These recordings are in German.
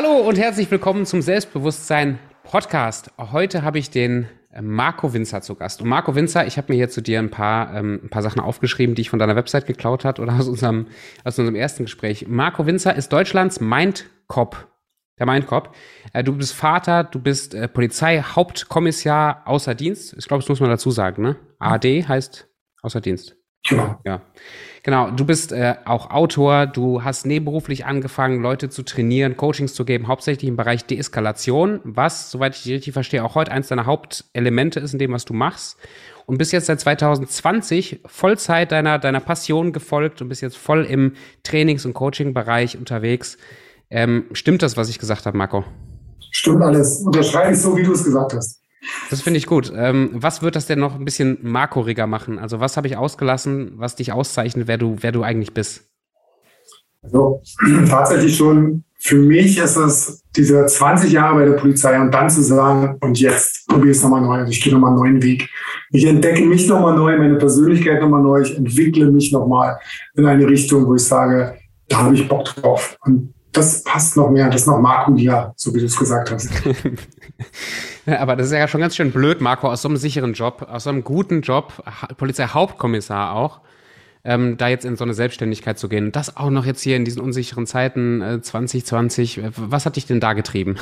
Hallo und herzlich willkommen zum Selbstbewusstsein Podcast. Heute habe ich den äh, Marco Winzer zu Gast. Und Marco Winzer, ich habe mir hier zu dir ein paar, ähm, ein paar Sachen aufgeschrieben, die ich von deiner Website geklaut hat oder aus unserem, aus unserem ersten Gespräch. Marco Winzer ist Deutschlands Mindcop. Der Mindcop. Äh, du bist Vater, du bist äh, Polizeihauptkommissar außer Dienst. Ich glaube, das muss man dazu sagen, ne? AD heißt außer Dienst. Genau. Ja. Genau, du bist äh, auch Autor, du hast nebenberuflich angefangen, Leute zu trainieren, Coachings zu geben, hauptsächlich im Bereich Deeskalation, was, soweit ich dich richtig verstehe, auch heute eins deiner Hauptelemente ist in dem, was du machst. Und bist jetzt seit 2020 Vollzeit deiner, deiner Passion gefolgt und bist jetzt voll im Trainings- und Coaching-Bereich unterwegs. Ähm, stimmt das, was ich gesagt habe, Marco? Stimmt alles. Unterschreibe ich so, wie du es gesagt hast. Das finde ich gut. Ähm, was wird das denn noch ein bisschen markoriger machen? Also was habe ich ausgelassen, was dich auszeichnet, wer du, wer du eigentlich bist? Also tatsächlich schon, für mich ist es diese 20 Jahre bei der Polizei und dann zu sagen, und jetzt probiere ich es nochmal neu, ich gehe nochmal einen neuen Weg. Ich entdecke mich nochmal neu, meine Persönlichkeit nochmal neu, ich entwickle mich nochmal in eine Richtung, wo ich sage, da habe ich Bock drauf. Und das passt noch mehr, das ist noch Marco ja, so wie du es gesagt hast. Aber das ist ja schon ganz schön blöd, Marco, aus so einem sicheren Job, aus so einem guten Job, Polizeihauptkommissar auch, ähm, da jetzt in so eine Selbstständigkeit zu gehen. Das auch noch jetzt hier in diesen unsicheren Zeiten äh, 2020. Was hat dich denn da getrieben?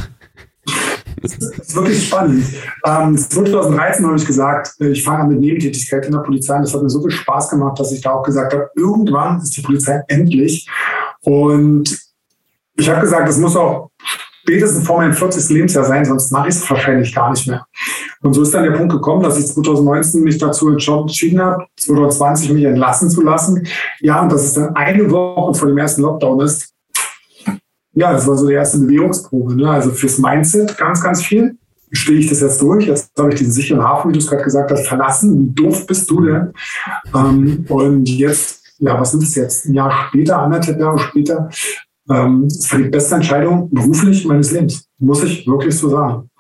Das ist wirklich spannend. Ähm, 2013 habe ich gesagt, äh, ich fange an mit Nebentätigkeit in der Polizei. Und das hat mir so viel Spaß gemacht, dass ich da auch gesagt habe, irgendwann ist die Polizei endlich. Und ich habe gesagt, es muss auch spätestens vor meinem 40. Lebensjahr sein, sonst mache ich es wahrscheinlich gar nicht mehr. Und so ist dann der Punkt gekommen, dass ich 2019 mich dazu entschieden habe, 2020 mich entlassen zu lassen. Ja, und dass es dann eine Woche vor dem ersten Lockdown ist. Ja, das war so die erste Bewegungsprobe. Ne? Also fürs Mindset ganz, ganz viel. Stehe ich das jetzt durch? Jetzt habe ich diesen sicheren Hafen, wie du es gerade gesagt hast, verlassen. Wie doof bist du denn? Ähm, und jetzt, ja, was sind es jetzt? Ein Jahr später, anderthalb Jahre später, ähm, das war die beste Entscheidung beruflich meines Lebens, muss ich wirklich so sagen.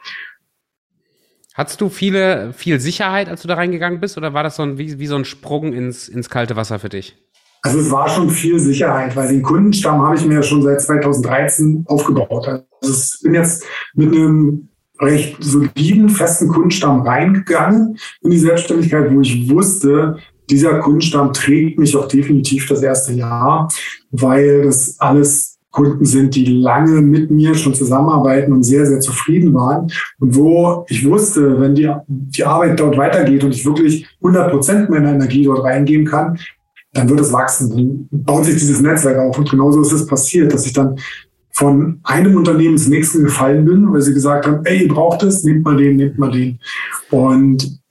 Hattest du viele, viel Sicherheit, als du da reingegangen bist, oder war das so ein, wie, wie so ein Sprung ins, ins kalte Wasser für dich? Also es war schon viel Sicherheit, weil den Kundenstamm habe ich mir schon seit 2013 aufgebaut. Also ich bin jetzt mit einem recht soliden, festen Kundenstamm reingegangen in die Selbstständigkeit, wo ich wusste, dieser Kundenstamm trägt mich auch definitiv das erste Jahr, weil das alles Kunden sind, die lange mit mir schon zusammenarbeiten und sehr, sehr zufrieden waren. Und wo ich wusste, wenn die, die Arbeit dort weitergeht und ich wirklich 100 Prozent meiner Energie dort reingeben kann, dann wird es wachsen. Dann baut sich dieses Netzwerk auf. Und genauso ist es passiert, dass ich dann von einem Unternehmen ins nächste gefallen bin, weil sie gesagt haben, ey, ihr braucht es, nehmt mal den, nehmt mal den. Und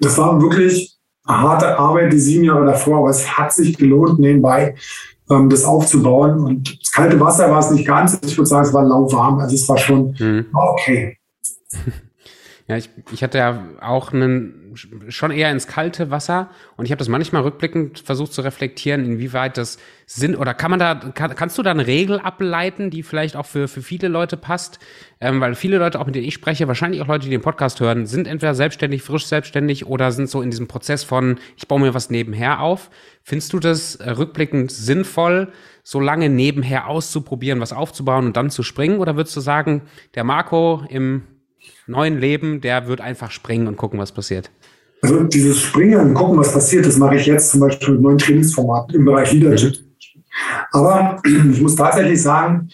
das war wirklich harte Arbeit, die sieben Jahre davor, aber es hat sich gelohnt nebenbei das aufzubauen. Und das kalte Wasser war es nicht ganz. Ich würde sagen, es war lauwarm. Also es war schon mhm. okay. Ja, ich, ich hatte ja auch einen, schon eher ins kalte Wasser und ich habe das manchmal rückblickend versucht zu reflektieren, inwieweit das Sinn oder kann man da, kann, kannst du da eine Regel ableiten, die vielleicht auch für, für viele Leute passt? Ähm, weil viele Leute, auch mit denen ich spreche, wahrscheinlich auch Leute, die den Podcast hören, sind entweder selbstständig, frisch selbstständig oder sind so in diesem Prozess von, ich baue mir was nebenher auf. Findest du das äh, rückblickend sinnvoll, so lange nebenher auszuprobieren, was aufzubauen und dann zu springen? Oder würdest du sagen, der Marco im neuen Leben, der wird einfach springen und gucken, was passiert. Also dieses Springen und gucken, was passiert, das mache ich jetzt zum Beispiel mit neuen Trainingsformaten im Bereich Leadership. Aber ich muss tatsächlich sagen,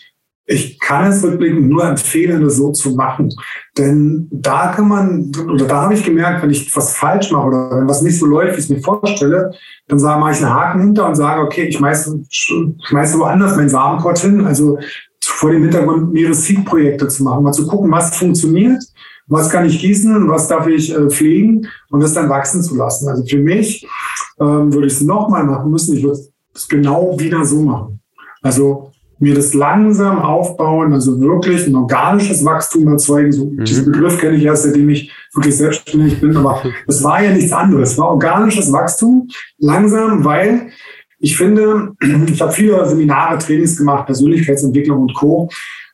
ich kann es rückblickend nur empfehlen, das so zu machen. Denn da kann man, oder da habe ich gemerkt, wenn ich was falsch mache oder wenn was nicht so läuft, wie ich es mir vorstelle, dann mache ich einen Haken hinter und sage, okay, ich schmeiße, schmeiße woanders meinen Samenkort hin. Also vor dem Hintergrund mehrere Seed-Projekte zu machen, mal zu gucken, was funktioniert, was kann ich gießen, was darf ich äh, pflegen und das dann wachsen zu lassen. Also für mich ähm, würde ich es nochmal machen müssen. Ich würde es genau wieder so machen. Also mir das langsam aufbauen, also wirklich ein organisches Wachstum erzeugen. So, mhm. Diesen Begriff kenne ich erst, seitdem ich wirklich selbstständig bin, aber es war ja nichts anderes. Es war organisches Wachstum, langsam, weil ich finde, ich habe viele Seminare, Trainings gemacht, Persönlichkeitsentwicklung und Co.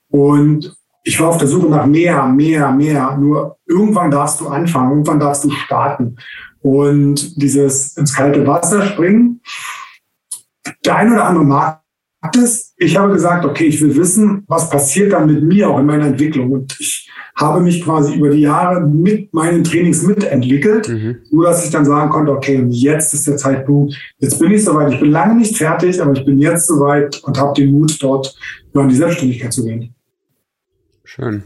Und ich war auf der Suche nach mehr, mehr, mehr. Nur irgendwann darfst du anfangen, irgendwann darfst du starten. Und dieses ins kalte Wasser springen, der eine oder andere mag es. Ich habe gesagt, okay, ich will wissen, was passiert dann mit mir auch in meiner Entwicklung. Und ich habe mich quasi über die Jahre mit meinen Trainings mitentwickelt, mhm. so dass ich dann sagen konnte, okay, jetzt ist der Zeitpunkt, jetzt bin ich soweit. Ich bin lange nicht fertig, aber ich bin jetzt soweit und habe den Mut, dort in die Selbstständigkeit zu gehen. Schön.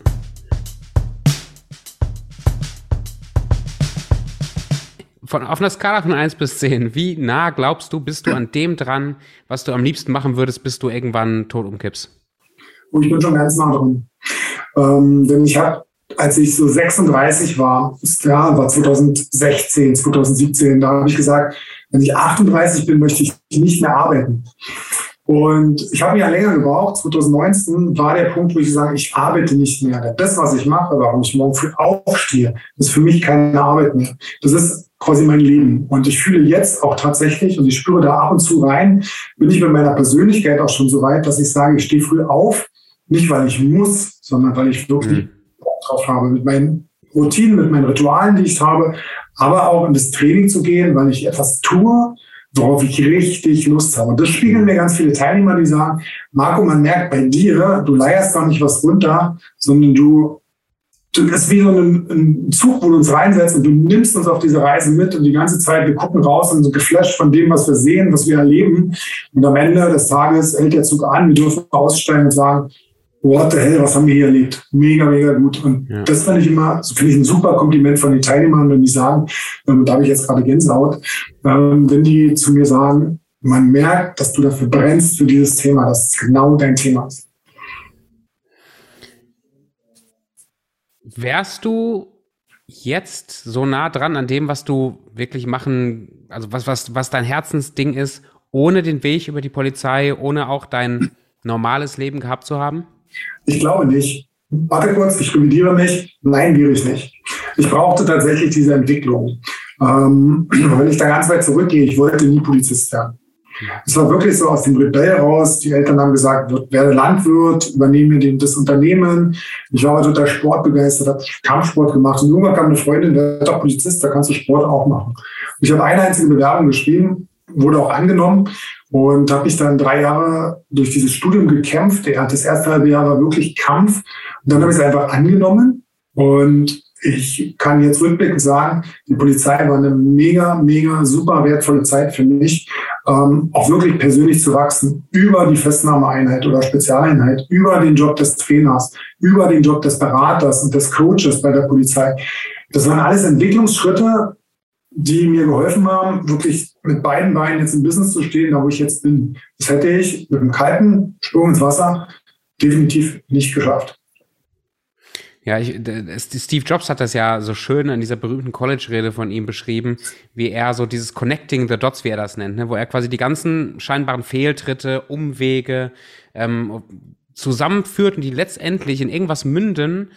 Von, auf einer Skala von 1 bis 10, wie nah glaubst du, bist du an dem dran, was du am liebsten machen würdest, bis du irgendwann tot umkippst? Oh, ich bin schon ganz nah dran. Ähm, denn ich habe, als ich so 36 war, ja, war 2016, 2017, da habe ich gesagt, wenn ich 38 bin, möchte ich nicht mehr arbeiten. Und ich habe ja länger gebraucht. 2019 war der Punkt, wo ich sage, ich arbeite nicht mehr. Das, was ich mache, warum ich morgen früh aufstehe, ist für mich keine Arbeit mehr. Das ist quasi mein Leben. Und ich fühle jetzt auch tatsächlich, und ich spüre da ab und zu rein, bin ich mit meiner Persönlichkeit auch schon so weit, dass ich sage, ich stehe früh auf, nicht weil ich muss, sondern weil ich wirklich mhm. Bock drauf habe, mit meinen Routinen, mit meinen Ritualen, die ich habe, aber auch in das Training zu gehen, weil ich etwas tue, worauf ich richtig Lust habe. Und das spiegeln mir ganz viele Teilnehmer, die sagen, Marco, man merkt bei dir, du leierst doch nicht was runter, sondern du das ist wie so ein, ein, Zug, wo du uns reinsetzt und du nimmst uns auf diese Reise mit und die ganze Zeit, wir gucken raus und so geflasht von dem, was wir sehen, was wir erleben. Und am Ende des Tages hält der Zug an, wir dürfen aussteigen und sagen, what the hell, was haben wir hier erlebt? Mega, mega gut. Und ja. das finde ich immer, finde ich ein super Kompliment von den Teilnehmern, wenn die sagen, ähm, da habe ich jetzt gerade Gänsehaut, ähm, wenn die zu mir sagen, man merkt, dass du dafür brennst für dieses Thema, dass es genau dein Thema ist. Wärst du jetzt so nah dran an dem, was du wirklich machen, also was, was, was dein Herzensding ist, ohne den Weg über die Polizei, ohne auch dein normales Leben gehabt zu haben? Ich glaube nicht. Warte kurz, ich revidiere mich. Nein, wäre ich nicht. Ich brauchte tatsächlich diese Entwicklung. Ähm, wenn ich da ganz weit zurückgehe, ich wollte nie Polizist werden. Es war wirklich so aus dem Rebell raus. Die Eltern haben gesagt, werde Landwirt, übernehme den, das Unternehmen. Ich war total sportbegeistert, habe Kampfsport gemacht. Und irgendwann kam eine Freundin, der doch Polizist, da kannst du Sport auch machen. Und ich habe eine einzige Bewerbung geschrieben, wurde auch angenommen und habe mich dann drei Jahre durch dieses Studium gekämpft. Das erste halbe Jahr war wirklich Kampf. Und dann habe ich es einfach angenommen. Und ich kann jetzt rückblickend sagen, die Polizei war eine mega, mega super wertvolle Zeit für mich, ähm, auch wirklich persönlich zu wachsen, über die Festnahmeeinheit oder Spezialeinheit, über den Job des Trainers, über den Job des Beraters und des Coaches bei der Polizei. Das waren alles Entwicklungsschritte, die mir geholfen haben, wirklich mit beiden Beinen jetzt im Business zu stehen, da wo ich jetzt bin. Das hätte ich mit einem kalten Sprung ins Wasser definitiv nicht geschafft. Ja, ich, Steve Jobs hat das ja so schön in dieser berühmten College-Rede von ihm beschrieben, wie er so dieses Connecting the Dots, wie er das nennt, ne? wo er quasi die ganzen scheinbaren Fehltritte, Umwege ähm, zusammenführt und die letztendlich in irgendwas münden,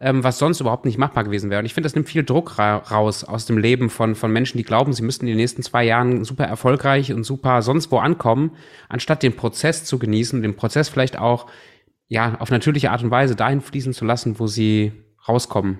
ähm, was sonst überhaupt nicht machbar gewesen wäre. Und ich finde, das nimmt viel Druck ra raus aus dem Leben von, von Menschen, die glauben, sie müssten in den nächsten zwei Jahren super erfolgreich und super sonst wo ankommen, anstatt den Prozess zu genießen, den Prozess vielleicht auch ja auf natürliche Art und Weise dahin fließen zu lassen, wo sie rauskommen.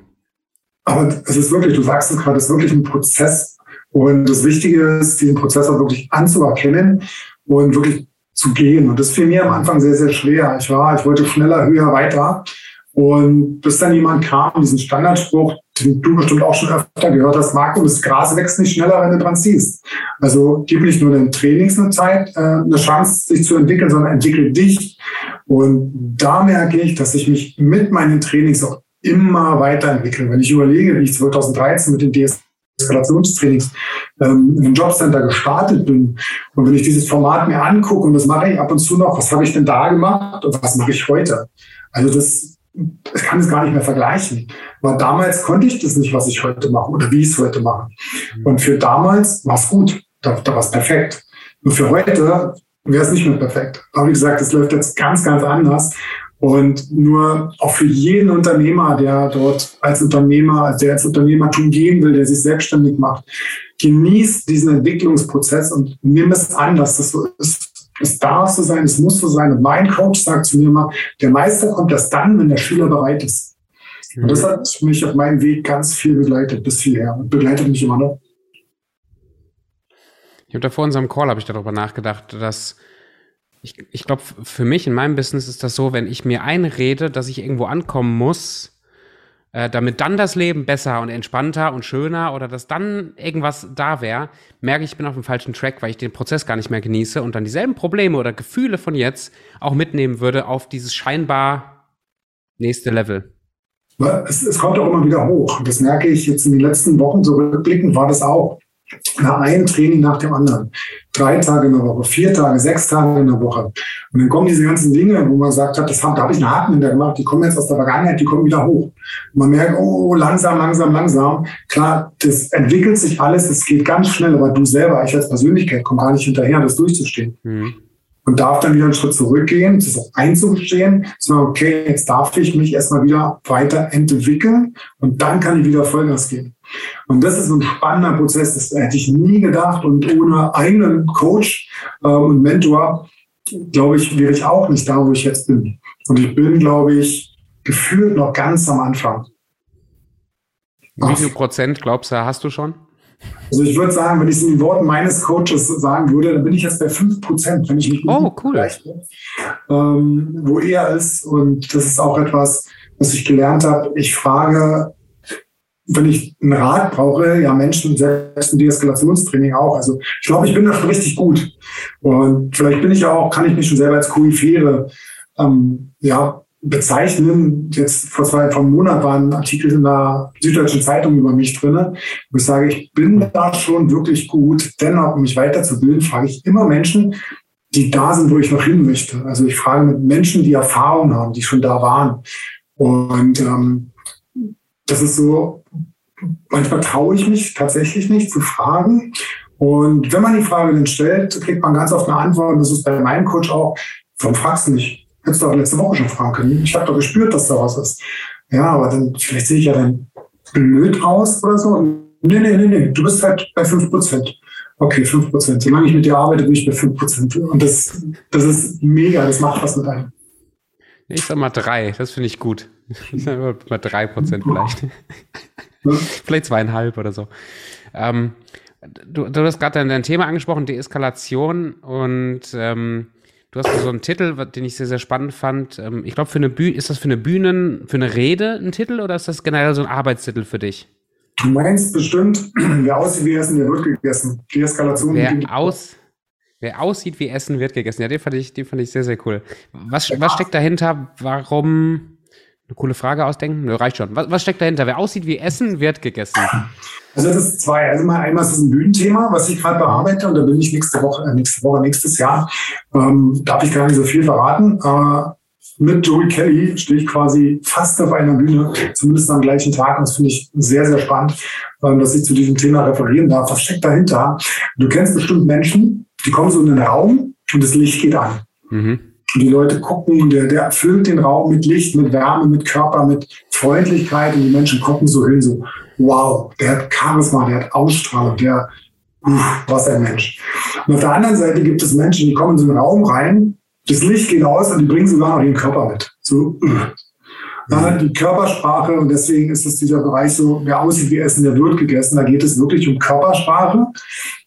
Aber es ist wirklich, du sagst es gerade, es ist wirklich ein Prozess. Und das Wichtige ist, diesen Prozess auch wirklich anzuerkennen und wirklich zu gehen. Und das fiel mir am Anfang sehr, sehr schwer. Ich war, ich wollte schneller, höher, weiter. Und bis dann jemand kam, diesen Standardspruch, den du bestimmt auch schon öfter gehört hast, Marco, das Gras wächst nicht schneller, wenn du dran ziehst. Also gib nicht nur den Trainings eine Zeit, äh, eine Chance, sich zu entwickeln, sondern entwickel dich. Und da merke ich, dass ich mich mit meinen Trainings auch immer weiterentwickle. Wenn ich überlege, wie ich 2013 mit den Deeskalationstrainings ähm, in einem Jobcenter gestartet bin und wenn ich dieses Format mir angucke, und das mache ich ab und zu noch, was habe ich denn da gemacht und was mache ich heute? Also das ich kann es gar nicht mehr vergleichen. Weil damals konnte ich das nicht, was ich heute mache oder wie ich es heute mache. Und für damals war es gut, da, da war es perfekt. Und für heute wäre es nicht mehr perfekt. Aber wie gesagt, es läuft jetzt ganz, ganz anders. Und nur auch für jeden Unternehmer, der dort als Unternehmer, der als Unternehmertum gehen will, der sich selbstständig macht, genießt diesen Entwicklungsprozess und nimm es an, dass das so ist. Es darf so sein, es muss so sein. Und mein Coach sagt zu mir immer, der Meister kommt erst dann, wenn der Schüler bereit ist. Und das hat mich auf meinem Weg ganz viel begleitet bis hierher und begleitet mich immer noch. Ich habe da vor unserem Call habe ich darüber nachgedacht, dass Ich, ich glaube, für mich in meinem Business ist das so, wenn ich mir einrede, dass ich irgendwo ankommen muss, äh, damit dann das Leben besser und entspannter und schöner oder dass dann irgendwas da wäre, merke ich, ich bin auf dem falschen Track, weil ich den Prozess gar nicht mehr genieße und dann dieselben Probleme oder Gefühle von jetzt auch mitnehmen würde auf dieses scheinbar nächste Level. Es, es kommt auch immer wieder hoch. Das merke ich jetzt in den letzten Wochen zurückblickend, war das auch nach einem Training nach dem anderen. Drei Tage in der Woche, vier Tage, sechs Tage in der Woche. Und dann kommen diese ganzen Dinge, wo man sagt hat, das da habe ich einen Haken hinter gemacht, die kommen jetzt aus der Vergangenheit, die kommen wieder hoch. Und man merkt, oh, langsam, langsam, langsam. Klar, das entwickelt sich alles, es geht ganz schnell, aber du selber, ich als Persönlichkeit, komme gar nicht hinterher, das durchzustehen. Mhm und darf dann wieder einen Schritt zurückgehen, das auch einzugestehen, zu sagen, okay, jetzt darf ich mich erstmal wieder weiter entwickeln und dann kann ich wieder Vollgas geben. Und das ist ein spannender Prozess, das hätte ich nie gedacht und ohne einen Coach äh, und Mentor, glaube ich, wäre ich auch nicht da, wo ich jetzt bin. Und ich bin, glaube ich, gefühlt noch ganz am Anfang. Wie viel Prozent glaubst du, hast du schon? Also ich würde sagen, wenn ich es in den Worten meines Coaches sagen würde, dann bin ich jetzt bei 5%, wenn ich mich oh, cool. ähm, wo er ist. Und das ist auch etwas, was ich gelernt habe. Ich frage, wenn ich einen Rat brauche, ja Menschen, selbst im Deeskalationstraining auch. Also ich glaube, ich bin da schon richtig gut. Und vielleicht bin ich auch, kann ich mich schon selber als Koryphäre ähm, ja, bezeichnen. Jetzt vor zwei, vor einem Monat war ein Artikel in der Süddeutschen Zeitung über mich drinne, wo ich sage, ich bin da schon wirklich gut. Dennoch, um mich weiterzubilden, frage ich immer Menschen, die da sind, wo ich noch hin möchte. Also ich frage mit Menschen, die Erfahrung haben, die schon da waren. Und ähm, das ist so, manchmal traue ich mich tatsächlich nicht zu fragen. Und wenn man die Frage dann stellt, kriegt man ganz oft eine Antwort. Und das ist bei meinem Coach auch, warum fragst du nicht? Hättest du auch letzte Woche schon fragen können. Ich habe doch gespürt, dass da was ist. Ja, aber dann, vielleicht sehe ich ja dann blöd aus oder so. Nee, nee, nee, nee, du bist halt bei 5%. Okay, 5%. Solange ich mit dir arbeite, bin ich bei 5%. Und das, das ist mega, das macht was mit einem. Ich sag mal drei, das finde ich gut. Ich sag mal drei Prozent vielleicht. Ja. vielleicht zweieinhalb oder so. Ähm, du, du hast gerade dein, dein, Thema angesprochen, Deeskalation und ähm, Du hast so einen Titel, den ich sehr, sehr spannend fand. Ähm, ich glaube, für eine Bühne, ist das für eine Bühnen, für eine Rede ein Titel oder ist das generell so ein Arbeitstitel für dich? Du meinst bestimmt, wer aussieht wie Essen, der wird gegessen. Die Eskalation. Wer, aus, wer aussieht wie Essen, wird gegessen. Ja, den fand ich, den fand ich sehr, sehr cool. Was, was steckt dahinter? Warum? Eine coole Frage ausdenken? Nö, reicht schon. Was, was steckt dahinter? Wer aussieht wie Essen, wird gegessen. Also das ist zwei. Also mal einmal ist es ein Bühnenthema, was ich gerade bearbeite und da bin ich nächste Woche, äh, nächste Woche, nächstes Jahr. Ähm, darf ich gar nicht so viel verraten. Äh, mit Joey Kelly stehe ich quasi fast auf einer Bühne, zumindest am gleichen Tag. Und das finde ich sehr, sehr spannend, ähm, dass ich zu diesem Thema referieren darf. Was steckt dahinter? Du kennst bestimmt Menschen, die kommen so in den Raum und das Licht geht an. Mhm. Und die Leute gucken, der, der erfüllt den Raum mit Licht, mit Wärme, mit Körper, mit Freundlichkeit und die Menschen gucken so hin, so, wow, der hat Charisma, der hat Ausstrahlung, der, uff, was ein Mensch. Und auf der anderen Seite gibt es Menschen, die kommen in so einen Raum rein, das Licht geht aus und die bringen sogar noch ihren Körper mit. So, ja, die Körpersprache und deswegen ist es dieser Bereich so, wer aussieht wie Essen, der wird gegessen. Da geht es wirklich um Körpersprache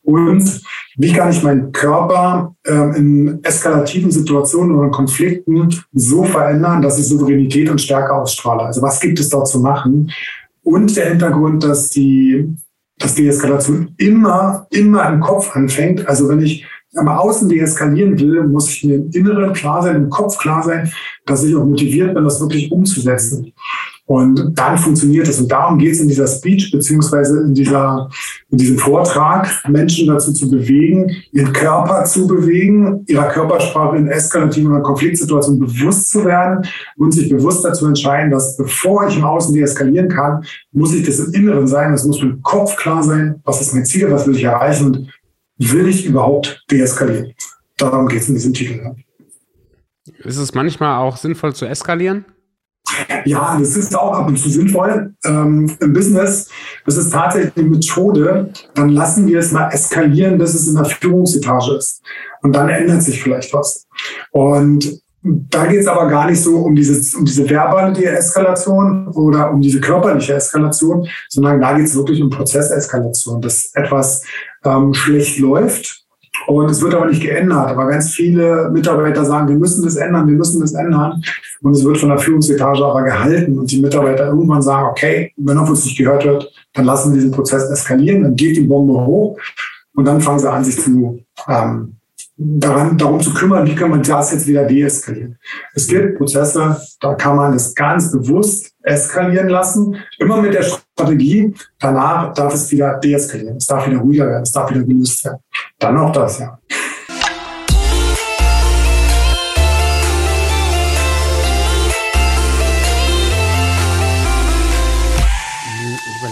und wie kann ich meinen Körper ähm, in eskalativen Situationen oder Konflikten so verändern, dass ich Souveränität und Stärke ausstrahle. Also was gibt es dort zu machen? Und der Hintergrund, dass die, dass die Eskalation immer, immer im Kopf anfängt. Also wenn ich am Außen deeskalieren will, muss ich mir im Inneren klar sein, im Kopf klar sein, dass ich auch motiviert bin, das wirklich umzusetzen. Und dann funktioniert es. Und darum geht es in dieser Speech beziehungsweise in, dieser, in diesem Vortrag, Menschen dazu zu bewegen, ihren Körper zu bewegen, ihrer Körpersprache in eskalativen oder Konfliktsituationen bewusst zu werden und sich bewusst dazu entscheiden, dass bevor ich im Außen deeskalieren kann, muss ich das im Inneren sein. Es muss mit dem Kopf klar sein, was ist mein Ziel, was will ich erreichen und will ich überhaupt deeskalieren. Darum geht es in diesem Titel. Ist es manchmal auch sinnvoll zu eskalieren? Ja, das ist auch ab und zu sinnvoll. Ähm, Im Business, das ist tatsächlich eine Methode, dann lassen wir es mal eskalieren, bis es in der Führungsetage ist. Und dann ändert sich vielleicht was. Und da geht es aber gar nicht so um, dieses, um diese verbale Eskalation oder um diese körperliche Eskalation, sondern da geht es wirklich um Prozesseskalation, dass etwas ähm, schlecht läuft Und es wird aber nicht geändert. Aber ganz viele Mitarbeiter sagen, wir müssen das ändern, wir müssen das ändern. Und es wird von der Führungsetage aber gehalten. Und die Mitarbeiter irgendwann sagen, okay, wenn auf uns nicht gehört wird, dann lassen wir diesen Prozess eskalieren, dann geht die Bombe hoch. Und dann fangen sie an, sich zu ähm, daran, darum zu kümmern, wie kann man das jetzt wieder deeskalieren. Es gibt Prozesse, da kann man das ganz bewusst eskalieren lassen, immer mit der Strategie, danach darf es wieder deeskalieren, es darf wieder ruhiger werden, es darf wieder gelöst werden. Dann noch das, ja.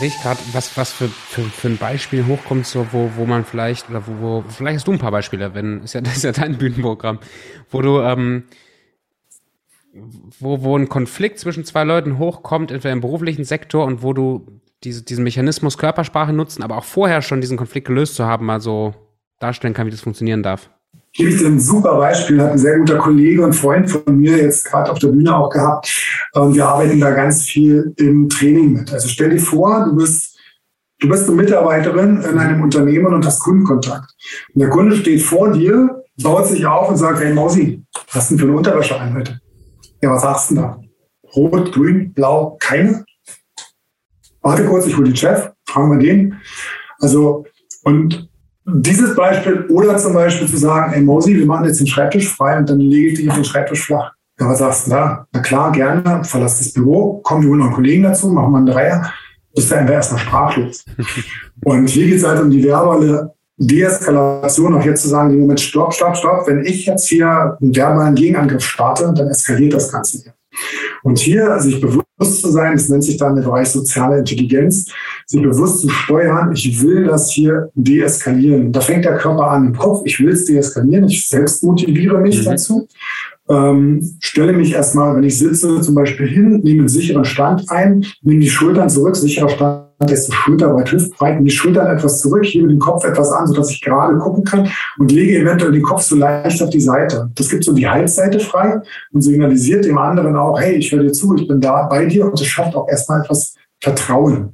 Überlege gerade, was, was für, für, für ein Beispiel hochkommt, so, wo, wo man vielleicht, oder wo, wo, vielleicht hast du ein paar Beispiele, wenn, ist ja, das ist ja dein Bühnenprogramm, wo du, ähm, wo, wo ein Konflikt zwischen zwei Leuten hochkommt, entweder im beruflichen Sektor und wo du diese, diesen Mechanismus Körpersprache nutzen, aber auch vorher schon diesen Konflikt gelöst zu haben, mal so darstellen kann, wie das funktionieren darf gebe ich dir ein super Beispiel, hat ein sehr guter Kollege und Freund von mir jetzt gerade auf der Bühne auch gehabt. Wir arbeiten da ganz viel im Training mit. Also stell dir vor, du bist, du bist eine Mitarbeiterin in einem Unternehmen und hast Kundenkontakt. Und der Kunde steht vor dir, baut sich auf und sagt, hey Mausi, was du denn für eine Unterwäsche an heute? Ja, was sagst du denn da? Rot, grün, blau, keine? Warte kurz, ich hole den Chef, fragen wir den. Also, und dieses Beispiel oder zum Beispiel zu sagen, ey Mosi, wir machen jetzt den Schreibtisch frei und dann lege ich dich auf den Schreibtisch flach. Ja, was sagst du da? Na klar, gerne, verlass das Büro, kommen wir noch einen Kollegen dazu, machen wir einen Dreier, bist du einfach erstmal sprachlos. und hier geht es halt um die verbale Deeskalation, auch jetzt zu sagen, im Moment, stopp, stopp, stopp, wenn ich jetzt hier einen verbalen Gegenangriff starte, dann eskaliert das Ganze hier. Und hier sich bewusst zu sein, das nennt sich dann der Bereich soziale Intelligenz, sich bewusst zu steuern, ich will das hier deeskalieren. Da fängt der Körper an im Kopf, ich will es deeskalieren, ich selbst motiviere mich mhm. dazu. Ähm, stelle mich erstmal, wenn ich sitze, zum Beispiel hin, nehme einen sicheren Stand ein, nehme die Schultern zurück, sicherer Stand desto schulterweit hüftbreit, die Schultern etwas zurück, hebe den Kopf etwas an, sodass ich gerade gucken kann und lege eventuell den Kopf so leicht auf die Seite. Das gibt so die Halsseite frei und signalisiert dem anderen auch, hey, ich höre dir zu, ich bin da bei dir und es schafft auch erstmal etwas Vertrauen.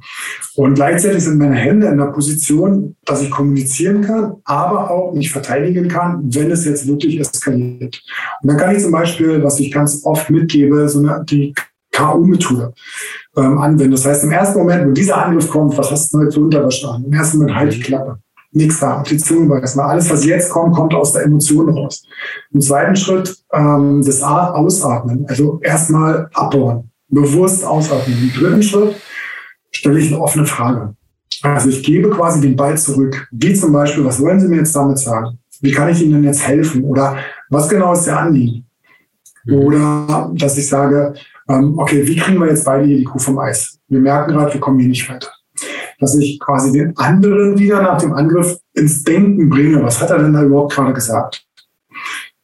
Und gleichzeitig sind meine Hände in der Position, dass ich kommunizieren kann, aber auch mich verteidigen kann, wenn es jetzt wirklich eskaliert. Und dann kann ich zum Beispiel, was ich ganz oft mitgebe, so eine, die K.O.-Methode ähm, anwenden. Das heißt, im ersten Moment, wo dieser Angriff kommt, was hast du denn für Unterwäsche an? Im ersten Moment halt die Klappe. Nichts da, auf die Zunge beißen. Alles, was jetzt kommt, kommt aus der Emotion raus. Im zweiten Schritt ähm, das Ausatmen. Also erstmal abbauen. Bewusst ausatmen. Im dritten Schritt stelle ich eine offene Frage. Also ich gebe quasi den Ball zurück. Wie zum Beispiel, was wollen Sie mir jetzt damit sagen? Wie kann ich Ihnen denn jetzt helfen? Oder was genau ist Ihr Anliegen? Mhm. Oder dass ich sage, ähm, okay, wie kriegen wir jetzt beide hier die Kuh vom Eis? Wir merken gerade, wir kommen hier nicht weiter. Dass ich quasi den anderen wieder nach dem Angriff ins Denken bringe. Was hat er denn da überhaupt gerade gesagt?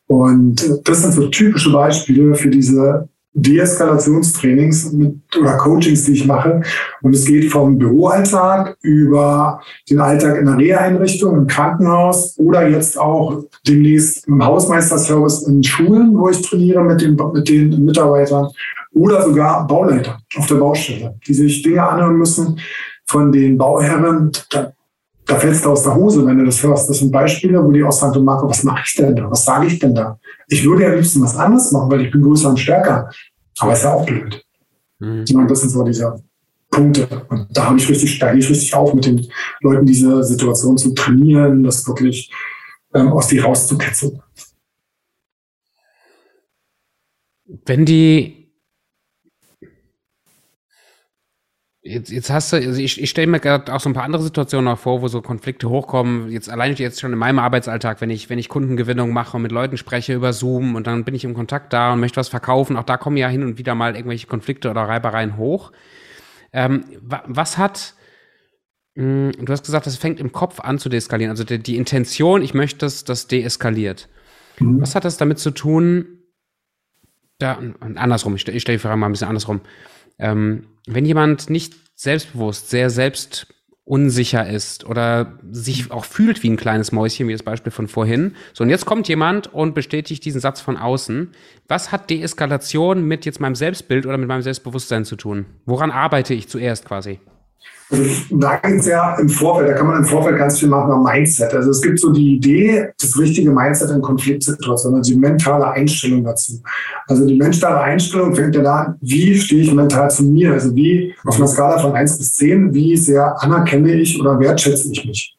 Und äh, das sind so typische Beispiele für diese Deeskalationstrainings oder Coachings, die ich mache. Und es geht vom Büroalltag über den Alltag in der Reha-Einrichtung, im Krankenhaus oder jetzt auch demnächst im Hausmeisterservice in Schulen, wo ich trainiere mit den, mit den Mitarbeitern oder sogar Bauleiter auf der Baustelle, die sich Dinge anhören müssen von den Bauherren. Da, da fällst du aus der Hose, wenn du das hörst. Das sind Beispiele, wo die auch sagen, Marco, was mache ich denn da? Was sage ich denn da? Ich würde ja am liebsten was anderes machen, weil ich bin größer und stärker. Aber ist ja auch blöd. Mhm. Und das sind so diese Punkte. Und da habe ich richtig, da gehe ich richtig auf, mit den Leuten diese Situation zu trainieren, das wirklich ähm, aus die rauszukitzeln. Wenn die Jetzt, jetzt hast du, also ich, ich stelle mir gerade auch so ein paar andere Situationen auch vor, wo so Konflikte hochkommen. Jetzt alleine jetzt schon in meinem Arbeitsalltag, wenn ich, wenn ich Kundengewinnung mache und mit Leuten spreche über Zoom und dann bin ich im Kontakt da und möchte was verkaufen, auch da kommen ja hin und wieder mal irgendwelche Konflikte oder Reibereien hoch. Ähm, was hat, mh, hm, du hast gesagt, das fängt im Kopf an zu deeskalieren. Also die, die Intention, ich möchte, dass das deeskaliert. Mhm. Was hat das damit zu tun? Da, andersrum, ich, stelle die Frage mal ein bisschen andersrum. Ähm, wenn jemand nicht selbstbewusst, sehr selbstunsicher ist oder sich auch fühlt wie ein kleines Mäuschen, wie das Beispiel von vorhin. So, und jetzt kommt jemand und bestätigt diesen Satz von außen. Was hat Deeskalation mit jetzt meinem Selbstbild oder mit meinem Selbstbewusstsein zu tun? Woran arbeite ich zuerst quasi? Also da geht es ja im Vorfeld, da kann man im Vorfeld ganz viel machen am Mindset. Also es gibt so die Idee, das richtige Mindset in Konfliktsituationen, also die mentale Einstellung dazu. Also die mentale Einstellung fängt ja da an, wie stehe ich mental zu mir? Also wie auf einer Skala von eins bis zehn, wie sehr anerkenne ich oder wertschätze ich mich?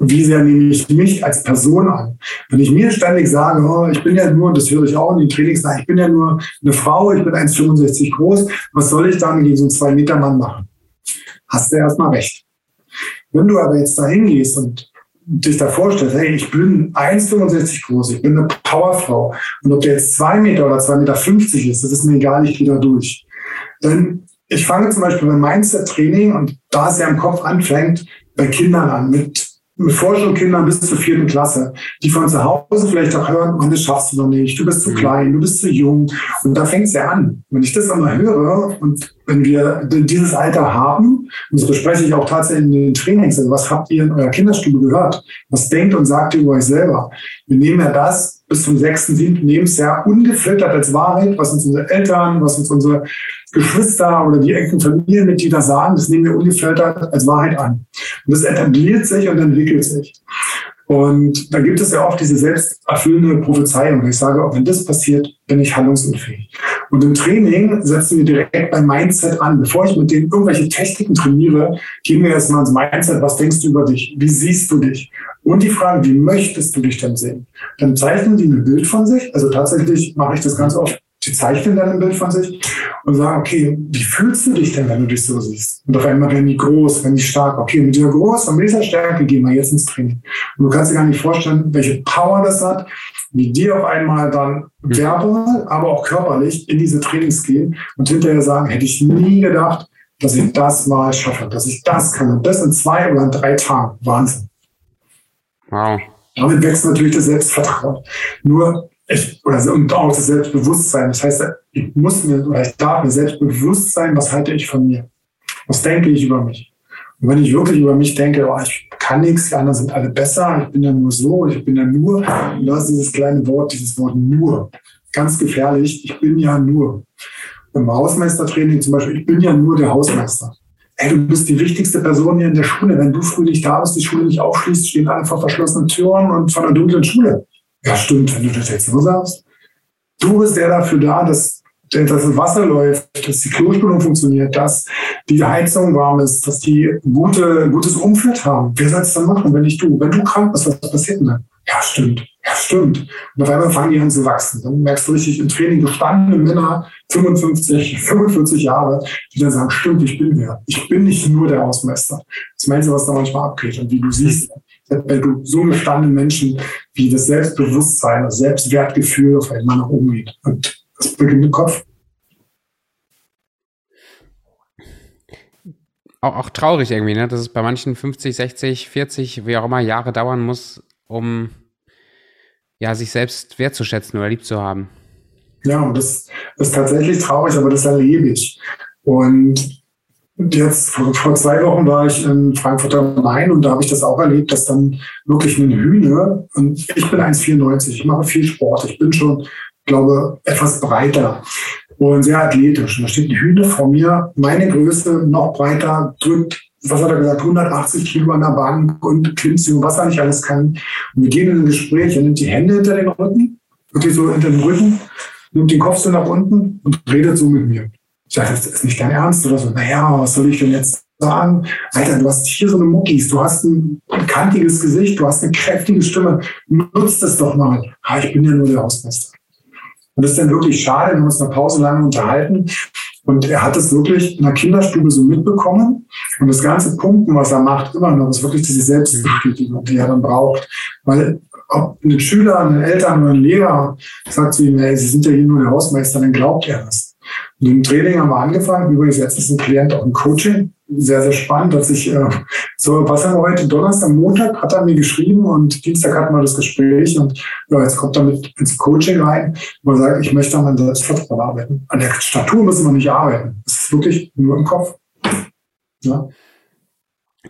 wie sehr nehme ich mich als Person an? Wenn ich mir ständig sage, oh, ich bin ja nur, und das höre ich auch in den Trainings, ich bin ja nur eine Frau, ich bin 1,65 groß, was soll ich dann gegen so einen zwei Meter Mann machen? Hast du erstmal recht. Wenn du aber jetzt da hingehst und dich da vorstellst, hey, ich bin 1,65 groß, ich bin eine Powerfrau und ob der jetzt zwei Meter oder zwei Meter 50 ist, das ist mir egal, ich gehe da durch. Denn ich fange zum Beispiel beim Mindset-Training und da es ja im Kopf anfängt, bei Kindern an, mit Vorschulkindern bis zur vierten Klasse, die von zu Hause vielleicht auch hören, man, das schaffst du noch nicht, du bist zu mhm. klein, du bist zu jung. Und da fängt es ja an. Wenn ich das einmal höre und wenn wir dieses Alter haben, und das bespreche ich auch tatsächlich in den Trainings, also was habt ihr in eurer Kinderstube gehört? Was denkt und sagt ihr über euch selber? Wir nehmen ja das bis zum sechsten, siebten Lebensjahr ungefiltert als Wahrheit, was uns unsere Eltern, was uns unsere Geschwister oder die engen Familienmitglieder sagen, das nehmen wir ungefiltert als Wahrheit an. Und das etabliert sich und entwickelt sich. Und da gibt es ja oft diese selbsterfüllende Prophezeiung. Ich sage, auch wenn das passiert, bin ich handlungsunfähig. Und im Training setzen wir direkt beim Mindset an. Bevor ich mit denen irgendwelche Techniken trainiere, gehen wir erstmal ins Mindset. Was denkst du über dich? Wie siehst du dich? Und die Frage, wie möchtest du dich denn sehen? Dann zeichnen die ein Bild von sich. Also tatsächlich mache ich das ganz oft die zeichnen dann ein Bild von sich und sagen, okay, wie fühlst du dich denn, wenn du dich so siehst? Und auf einmal werden die groß, werden die stark. Okay, mit dieser Groß und mit dieser Stärke gehen wir jetzt ins Training. Und du kannst dir gar nicht vorstellen, welche Power das hat, wie die auf einmal dann mhm. verbal, aber auch körperlich in diese Trainings gehen und hinterher sagen, hätte ich nie gedacht, dass ich das mal schaffe, dass ich das kann. Und das in zwei oder in drei Tagen. Wahnsinn. Wow. Damit wächst natürlich das Selbstvertrauen. Nur ich, oder und auch das Selbstbewusstsein. Das heißt, ich muss mir oder ich darf mir selbst bewusst sein, was halte ich von mir? Was denke ich über mich? Und wenn ich wirklich über mich denke, oh, ich kann nichts, die anderen sind alle besser, ich bin ja nur so, ich bin ja nur, und da ist dieses kleine Wort, dieses Wort nur. Ganz gefährlich, ich bin ja nur. Im Hausmeistertraining zum Beispiel, ich bin ja nur der Hausmeister. Ey, du bist die wichtigste Person hier in der Schule. Wenn du früh nicht da bist, die Schule nicht aufschließt, stehen alle vor verschlossenen Türen und vor einer dunklen Schule. Ja, stimmt, wenn du das jetzt so sagst. Du bist der dafür da, dass, dass das Wasser läuft, dass die Klospülung funktioniert, dass die Heizung warm ist, dass die gute, gutes Umfeld haben. Wer soll es dann machen, wenn nicht du? Wenn du krank bist, was passiert denn dann? Ja, stimmt. Ja, stimmt. Und auf einmal fangen die an zu wachsen. Dann merkst du richtig im Training gestandene Männer, 55, 45 Jahre, die dann sagen, stimmt, ich bin wer. Ich bin nicht nur der Hausmeister. Das meinst du, was da manchmal abgeht. Und wie du siehst, wenn du so gestandene Menschen wie das Selbstbewusstsein, das Selbstwertgefühl auf einmal nach oben geht. Und das beginnt im Kopf. Auch, auch traurig irgendwie, ne? dass es bei manchen 50, 60, 40, wie auch immer Jahre dauern muss, um ja, sich selbst wertzuschätzen oder lieb zu haben. Ja, und das ist tatsächlich traurig, aber das erlebe ich. Und jetzt vor, zwei Wochen war ich in Frankfurt am Main und da habe ich das auch erlebt, dass dann wirklich eine Hühne, und ich bin 1,94, ich mache viel Sport, ich bin schon, glaube, etwas breiter und sehr athletisch. Und da steht eine Hühne vor mir, meine Größe, noch breiter, drückt, was hat er gesagt, 180 Kilo an der Bank und Klimmzüge, was er nicht alles kann. Und wir gehen in ein Gespräch, er nimmt die Hände hinter den Rücken, wirklich so hinter den Rücken, nimmt den Kopf so nach unten und redet so mit mir. Ich dachte, das ist nicht dein Ernst oder so. Naja, was soll ich denn jetzt sagen? Alter, du hast hier so eine Muckis, du hast ein kantiges Gesicht, du hast eine kräftige Stimme. Nutzt das doch mal. Ah, ich bin ja nur der Hausmeister. Und das ist dann wirklich schade. Wir haben uns eine Pause lange unterhalten. Und er hat es wirklich in der Kinderstube so mitbekommen. Und das ganze Pumpen, was er macht, immer noch, ist wirklich diese Selbstbestätigung, die er dann braucht. Weil ob ein Schüler, ein Eltern oder ein Lehrer sagt zu ihm, hey, Sie sind ja hier nur der Hausmeister, dann glaubt er das. Und im Training haben wir angefangen. Übrigens, jetzt ist ein Klient auch im Coaching. Sehr, sehr spannend, dass ich, äh, so, was haben wir heute? Donnerstag, Montag hat er mir geschrieben und Dienstag hatten wir das Gespräch und ja, jetzt kommt er mit ins Coaching rein, wo er sagt, ich möchte an meinem Selbstvertrauen arbeiten. An der Statur müssen wir nicht arbeiten. Es ist wirklich nur im Kopf. Ja.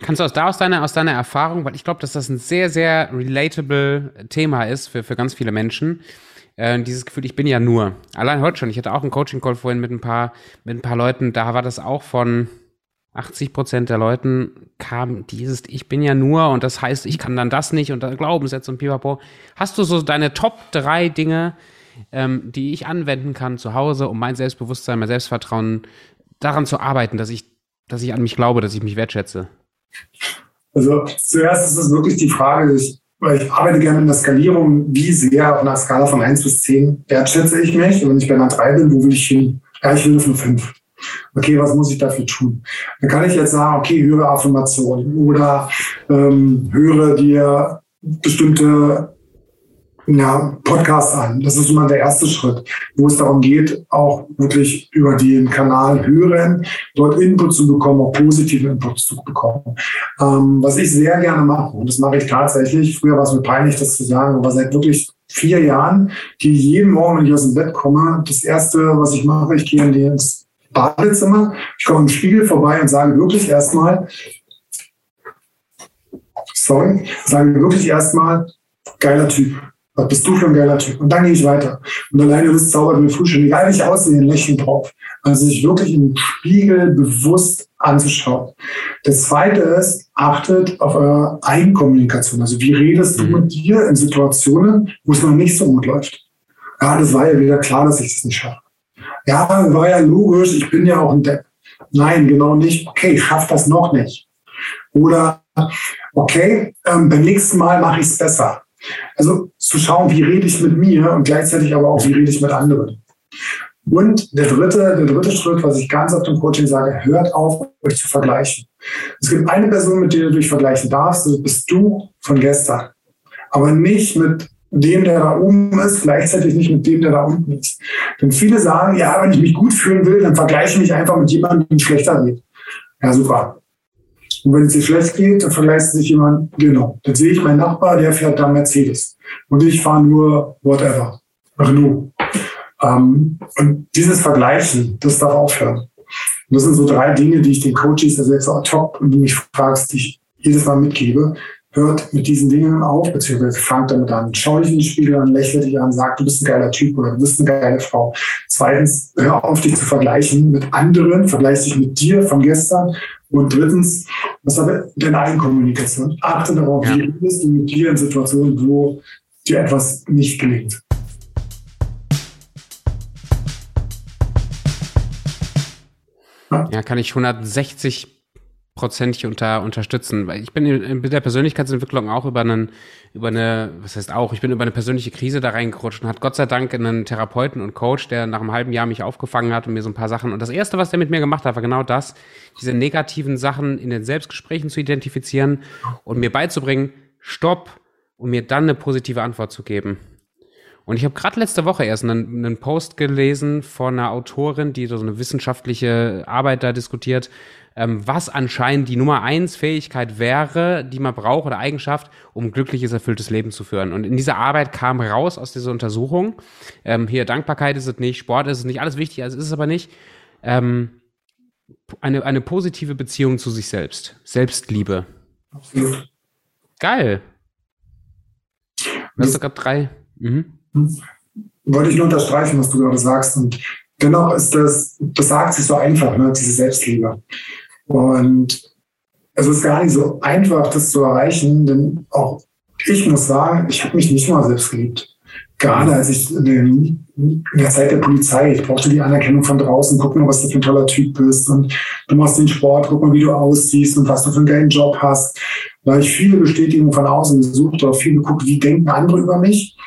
Kannst du aus da aus deiner, aus deiner Erfahrung, weil ich glaube, dass das ein sehr, sehr relatable Thema ist für, für ganz viele Menschen, äh, dieses Gefühl, ich bin ja nur. Allein heute schon. Ich hatte auch einen Coaching-Call vorhin mit ein paar, mit ein paar Leuten. Da war das auch von, 80 Prozent der Leuten kam dieses, ich bin ja nur und das heißt, ich kann dann das nicht und Glaubenssätze und pipapo. Hast du so deine Top drei Dinge, ähm, die ich anwenden kann zu Hause, um mein Selbstbewusstsein, mein Selbstvertrauen daran zu arbeiten, dass ich, dass ich an mich glaube, dass ich mich wertschätze? Also zuerst ist es wirklich die Frage, ich, ich arbeite gerne in der Skalierung, wie sehr auf einer Skala von 1 bis 10 wertschätze ich mich. Und wenn ich bei einer 3 bin, wo will ich hin? Ja, ich will auf eine 5 okay, was muss ich dafür tun? Dann kann ich jetzt sagen, okay, höre Affirmationen oder ähm, höre dir bestimmte ja, Podcasts an. Das ist immer der erste Schritt, wo es darum geht, auch wirklich über den Kanal hören, dort Input zu bekommen, auch positive Input zu bekommen. Ähm, was ich sehr gerne mache, und das mache ich tatsächlich, früher war es mir peinlich, das zu sagen, aber seit wirklich vier Jahren gehe jeden Morgen, wenn ich aus dem Bett komme, das erste, was ich mache, ich gehe in ins Badezimmer. Ich komme im Spiegel vorbei und sage wirklich erstmal, sorry, sage wirklich erstmal, geiler Typ. Was bist du für ein geiler Typ? Und dann gehe ich weiter. Und alleine das zaubert mir früh schon, egal wie ich aussehe, ein Lächeln drauf. Also sich wirklich im Spiegel bewusst anzuschauen. Das zweite ist, achtet auf eure Eigenkommunikation. Also wie redest du mhm. mit dir in Situationen, wo es noch nicht so gut läuft? Ja, das war ja wieder klar, dass ich das nicht schaffe. Ja, war ja logisch, ich bin ja auch ein Depp. Nein, genau nicht. Okay, ich schaffe das noch nicht. Oder okay, ähm, beim nächsten Mal mache ich es besser. Also zu schauen, wie rede ich mit mir und gleichzeitig aber auch, wie rede ich mit anderen. Und der dritte, der dritte Schritt, was ich ganz oft im Coaching sage, hört auf, euch zu vergleichen. Es gibt eine Person, mit der du dich vergleichen darfst, das bist du von gestern. Aber nicht mit dem, der da oben ist, gleichzeitig nicht mit dem, der da unten ist. Denn viele sagen, ja, wenn ich mich gut fühlen will, dann vergleiche ich mich einfach mit jemandem, dem schlechter geht. Ja, super. Und wenn es dir schlecht geht, dann vergleicht sich jemand, genau. Dann sehe ich meinen Nachbar, der fährt da Mercedes. Und ich fahre nur whatever. Renault. Ähm, und dieses Vergleichen, das darf aufhören. Und das sind so drei Dinge, die ich den Coaches, also jetzt auch top, und du mich fragst, die ich jedes Mal mitgebe, hört mit diesen Dingen auf, beziehungsweise fangt damit an. Schau dich in den Spiegel an, lächle dich an, sag, du bist ein geiler Typ oder du bist eine geile Frau. Zweitens, hör auf, dich zu vergleichen mit anderen, vergleich dich mit dir von gestern. Und drittens, was habe deine Eigenkommunikation? Achte darauf, ja. wie bist du mit dir in Situationen, wo dir etwas nicht gelingt. Ja, kann ich 160 prozentig unter, unterstützen. Weil ich bin in, der Persönlichkeitsentwicklung auch über einen, über eine, was heißt auch, ich bin über eine persönliche Krise da reingerutscht und hat Gott sei Dank einen Therapeuten und Coach, der nach einem halben Jahr mich aufgefangen hat und mir so ein paar Sachen. Und das erste, was der mit mir gemacht hat, war genau das, diese negativen Sachen in den Selbstgesprächen zu identifizieren und mir beizubringen, stopp, und mir dann eine positive Antwort zu geben. Und ich habe gerade letzte Woche erst einen, einen, Post gelesen von einer Autorin, die so eine wissenschaftliche Arbeit da diskutiert, ähm, was anscheinend die Nummer eins Fähigkeit wäre, die man braucht oder Eigenschaft, um ein glückliches, erfülltes Leben zu führen. Und in dieser Arbeit kam raus aus dieser Untersuchung, ähm, hier Dankbarkeit ist es nicht, Sport ist es nicht, alles wichtig, also ist es aber nicht, ähm, eine, eine positive Beziehung zu sich selbst, Selbstliebe. Absolut. Geil. Das sind gerade drei. Mhm. Wollte ich nur unterstreichen, was du gerade sagst. Und dennoch ist das, das sagt sich so einfach, ne, diese Selbstliebe. Und es ist gar nicht so einfach, das zu erreichen, denn auch ich muss sagen, ich habe mich nicht mal selbst geliebt. Gerade als ich in, der Zeit der Polizei, ich brauchte die Anerkennung von draußen, guck mal, was du für ein toller Typ bist und du machst den Sport, guck mal, wie du aussiehst und was du für einen geilen Job hast. Da habe ich viele Bestätigungen von außen gesucht, auch viel geguckt, wie denken andere über mich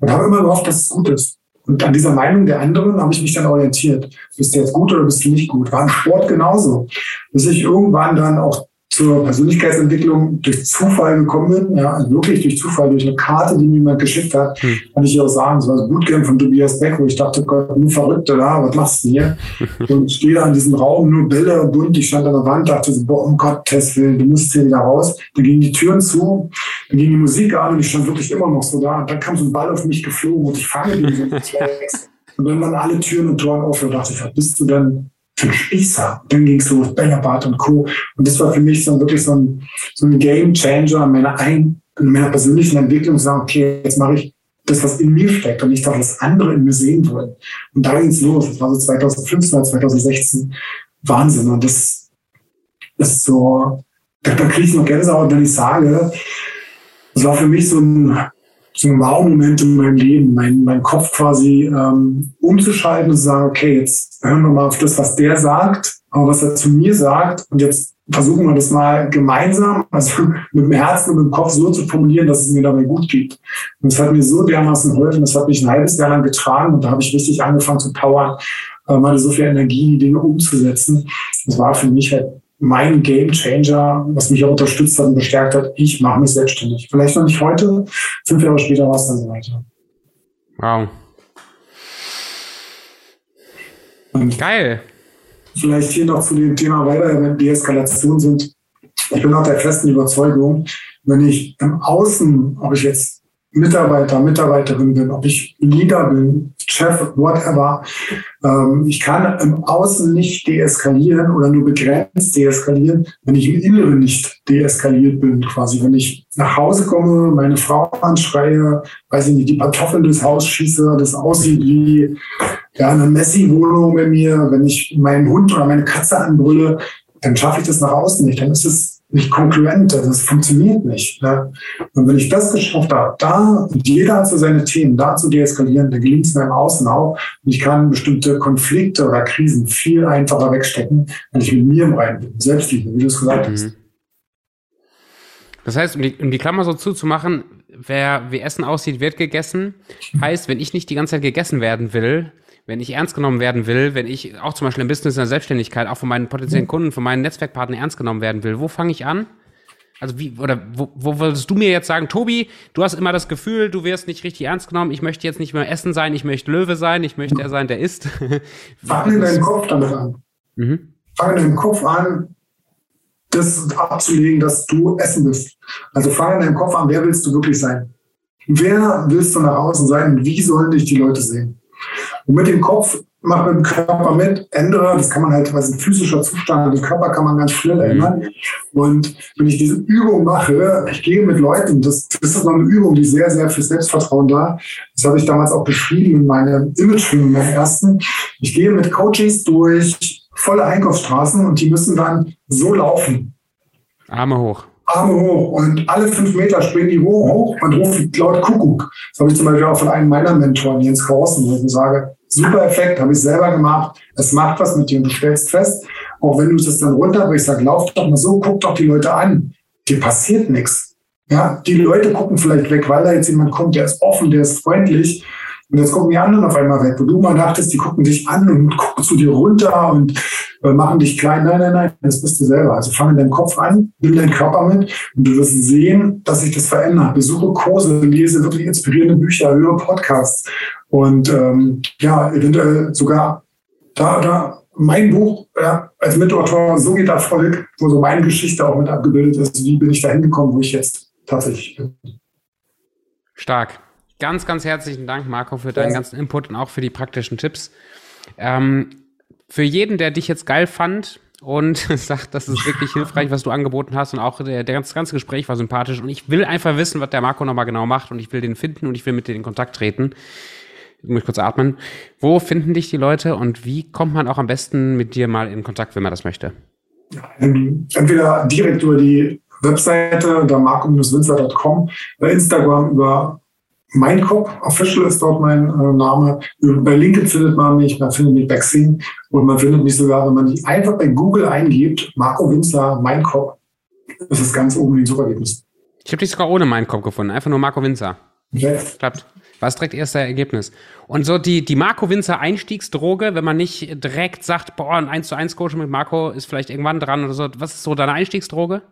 und habe immer gehofft, dass es gut ist. Und an dieser Meinung der anderen habe ich mich dann orientiert. Bist du jetzt gut oder bist du nicht gut? War im Sport genauso. Bis ich irgendwann dann auch zur Persönlichkeitsentwicklung durch Zufall gekommen bin, ja, also wirklich durch Zufall, durch eine Karte, die mir jemand geschickt hat, hm. kann ich auch sagen, es war das Bootcamp von Tobias Beck, wo ich dachte, Gott, nur verrückt, oder? Was machst du hier? und stehe da in diesem Raum, nur Bälle und bunt, ich stand an der Wand, dachte so, boah, um Gottes Willen, du musst hier wieder raus. Dann gingen die Türen zu, dann ging die Musik an und ich stand wirklich immer noch so da. Und dann kam so ein Ball auf mich geflogen und ich fange den so Und dann waren alle Türen und Toren offen und dachte ich, was bist du denn für ein Spießer? Dann ging es los, Bennerbart und Co. Und das war für mich so wirklich so ein, so ein Game Changer in meiner, ein, in meiner persönlichen Entwicklung, zu sagen, okay, jetzt mache ich das, was in mir steckt und nicht das, was andere in mir sehen wollen. Und da ging es los. Das war so 2015 oder 2016. Wahnsinn. Und das Das ist so, da, da kriege ich noch Gänsehaut, wenn ich sage, das war für mich so ein, so ein Wow-Moment in meinem Leben, mein, mein Kopf quasi ähm, umzuschalten und zu sagen, okay, jetzt hören wir mal auf das, was der sagt, aber was er zu mir sagt und jetzt versuchen wir das mal gemeinsam, also mit dem Herzen und mit dem Kopf so zu formulieren, dass es mir dabei gut geht. Und es hat mir so dermaßen geholfen, das hat mich ein halbes Jahr lang getragen und da habe ich richtig angefangen zu powern, äh, hatte so viel Energie, die Dinge umzusetzen. Das war für mich halt mein Game Changer, was mich auch unterstützt hat und bestärkt hat. Ich mache mich selbstständig. Vielleicht noch nicht heute, fünf Jahre später war es dann so weiter. Wow. Und Geil. Vielleicht hier noch zu dem Thema weiter, wenn Deeskalation sind. Ich bin auch der festen Überzeugung, wenn ich im Außen, ob ich jetzt Mitarbeiter, Mitarbeiterin bin, ob ich Leader bin, Chef, whatever. Ähm, ich kann im Außen nicht deeskalieren oder nur begrenzt deeskalieren, wenn ich im Inneren nicht deeskaliert bin. Quasi, wenn ich nach Hause komme, meine Frau anschreie, weiß ich nicht, die Kartoffeln durchs Haus schieße, das aussieht wie ja, eine Messi-Wohnung bei mir, wenn ich meinen Hund oder meine Katze anbrülle, dann schaffe ich das nach außen nicht. Dann ist es nicht konkurrent, das funktioniert nicht. Ne? Und wenn ich das geschafft habe, da, jeder hat so seine Themen, da zu deeskalieren, dann gelingt es mir im Außen auch. Und ich kann bestimmte Konflikte oder Krisen viel einfacher wegstecken, wenn ich mit mir im Reinen bin. Selbstliebe, wie du es gesagt mhm. hast. Das heißt, um die, um die Klammer so zuzumachen, wer wie Essen aussieht, wird gegessen. Heißt, wenn ich nicht die ganze Zeit gegessen werden will, wenn ich ernst genommen werden will, wenn ich auch zum Beispiel im Business in der Selbstständigkeit auch von meinen potenziellen mhm. Kunden, von meinen Netzwerkpartnern ernst genommen werden will, wo fange ich an? Also wie, oder wo, wo würdest du mir jetzt sagen, Tobi, du hast immer das Gefühl, du wirst nicht richtig ernst genommen, ich möchte jetzt nicht mehr Essen sein, ich möchte Löwe sein, ich möchte der sein, der isst. Fang in deinem Kopf damit an. Mhm. Fang in deinem Kopf an, das abzulegen, dass du Essen bist. Also fang in deinem Kopf an, wer willst du wirklich sein? Wer willst du nach außen sein und wie sollen dich die Leute sehen? Und mit dem Kopf mach mit dem Körper mit, ändere, das kann man halt, was ein physischer Zustand, den Körper kann man ganz schnell ändern. Und wenn ich diese Übung mache, ich gehe mit Leuten, das, das ist noch eine Übung, die sehr, sehr für Selbstvertrauen da. Das habe ich damals auch beschrieben in meinem Imagefilm, in meinem ersten. Ich gehe mit Coaches durch volle Einkaufsstraßen und die müssen dann so laufen. Arme hoch. Arme hoch und alle fünf Meter springen die hoch und rufen laut Kuckuck. Das habe ich zum Beispiel auch von einem meiner Mentoren, Jens Korsen, wo ich sage, super Effekt, habe ich selber gemacht. Es macht was mit dir und du stellst fest, auch wenn du es dann runterbrichst, sag, lauf doch mal so, guck doch die Leute an. Dir passiert nichts. Ja, die Leute gucken vielleicht weg, weil da jetzt jemand kommt, der ist offen, der ist freundlich. Und jetzt gucken die anderen auf einmal weg, wo du mal dachtest, die gucken dich an und gucken zu dir runter und äh, machen dich klein. Nein, nein, nein, das bist du selber. Also fang in deinem Kopf an, nimm deinen Körper mit und du wirst sehen, dass sich das verändert. Besuche Kurse, lese wirklich inspirierende Bücher, höre Podcasts und ähm, ja, eventuell sogar da, da mein Buch ja, als Mitautor, so geht Erfolg, wo so meine Geschichte auch mit abgebildet ist. Wie bin ich da hingekommen, wo ich jetzt tatsächlich bin. Stark. Ganz, ganz herzlichen Dank, Marco, für deinen ganzen Input und auch für die praktischen Tipps. Ähm, für jeden, der dich jetzt geil fand und sagt, das ist wirklich hilfreich, was du angeboten hast und auch der, der das ganze Gespräch war sympathisch und ich will einfach wissen, was der Marco nochmal genau macht und ich will den finden und ich will mit dir in Kontakt treten. Ich muss kurz atmen. Wo finden dich die Leute und wie kommt man auch am besten mit dir mal in Kontakt, wenn man das möchte? Entweder direkt über die Webseite, der marco-winzer.com, bei Instagram über mein Kopf Official ist dort mein äh, Name. Bei LinkedIn findet man mich, man findet mich bei Xing und man findet mich sogar, wenn man mich einfach bei Google eingibt, Marco Winzer, mein Kopf, das ist ganz oben in den Suchergebnissen. Ich habe dich sogar ohne meinen Kopf gefunden, einfach nur Marco Winzer. Okay. Klappt. Was direkt erster Ergebnis. Und so die, die Marco Winzer Einstiegsdroge, wenn man nicht direkt sagt, boah, ein 1 zu 1 Coaching mit Marco ist vielleicht irgendwann dran oder so. Was ist so deine Einstiegsdroge?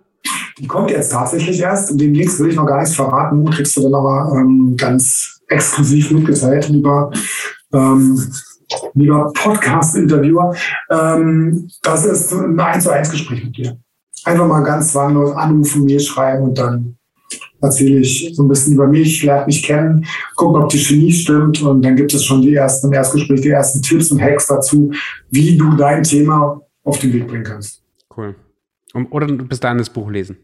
Die kommt jetzt tatsächlich erst den Links will ich noch gar nicht verraten. Kriegst du dann aber ähm, ganz exklusiv mitgeteilt, lieber, ähm, lieber Podcast-Interviewer. Ähm, das ist ein 1 zu 1 Gespräch mit dir. Einfach mal ganz zwanglos anrufen, mir schreiben und dann erzähle ich so ein bisschen über mich, lerne mich kennen, gucken, ob die Chemie stimmt und dann gibt es schon die ersten im Erstgespräch, die ersten Tipps und Hacks dazu, wie du dein Thema auf den Weg bringen kannst. Cool. Oder bis dahin das Buch lesen.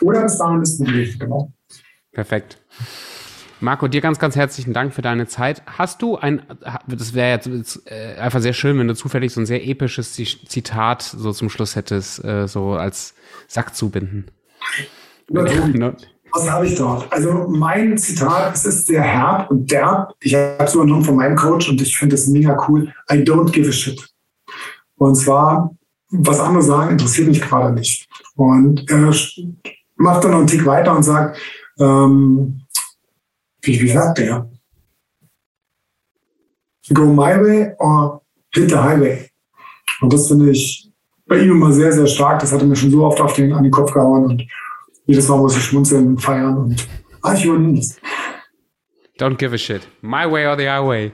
Oder bis dahin das Buch lesen, genau. Perfekt. Marco, dir ganz, ganz herzlichen Dank für deine Zeit. Hast du ein, das wäre jetzt äh, einfach sehr schön, wenn du zufällig so ein sehr episches Zitat so zum Schluss hättest, äh, so als Sack zubinden. Was habe ich dort? Also mein Zitat, es ist sehr herb und derb. Ich habe es übernommen von meinem Coach und ich finde es mega cool. I don't give a shit. Und zwar, was andere sagen, interessiert mich gerade nicht. Und er macht dann noch einen Tick weiter und sagt, ähm, wie, wie sagt der? Go my way or hit the highway. Und das finde ich bei ihm immer sehr, sehr stark. Das hat er mir schon so oft auf den, an den Kopf gehauen und jedes Mal muss ich schmunzeln und feiern und Archivons. Don't give a shit. My way or the highway.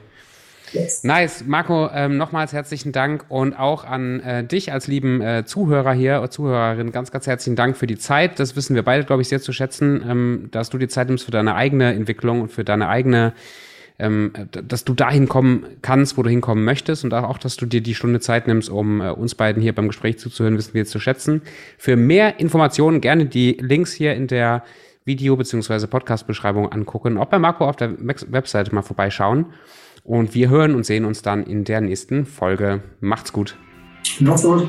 Yes. Nice. Marco, ähm, nochmals herzlichen Dank und auch an äh, dich als lieben äh, Zuhörer hier, Zuhörerin, ganz, ganz herzlichen Dank für die Zeit. Das wissen wir beide, glaube ich, sehr zu schätzen, ähm, dass du die Zeit nimmst für deine eigene Entwicklung und für deine eigene, ähm, dass du dahin kommen kannst, wo du hinkommen möchtest und auch, dass du dir die Stunde Zeit nimmst, um äh, uns beiden hier beim Gespräch zuzuhören, wissen wir zu schätzen. Für mehr Informationen gerne die Links hier in der Video- bzw. Podcast-Beschreibung angucken, auch bei Marco auf der Webseite mal vorbeischauen. Und wir hören und sehen uns dann in der nächsten Folge. Macht's gut. Macht's gut.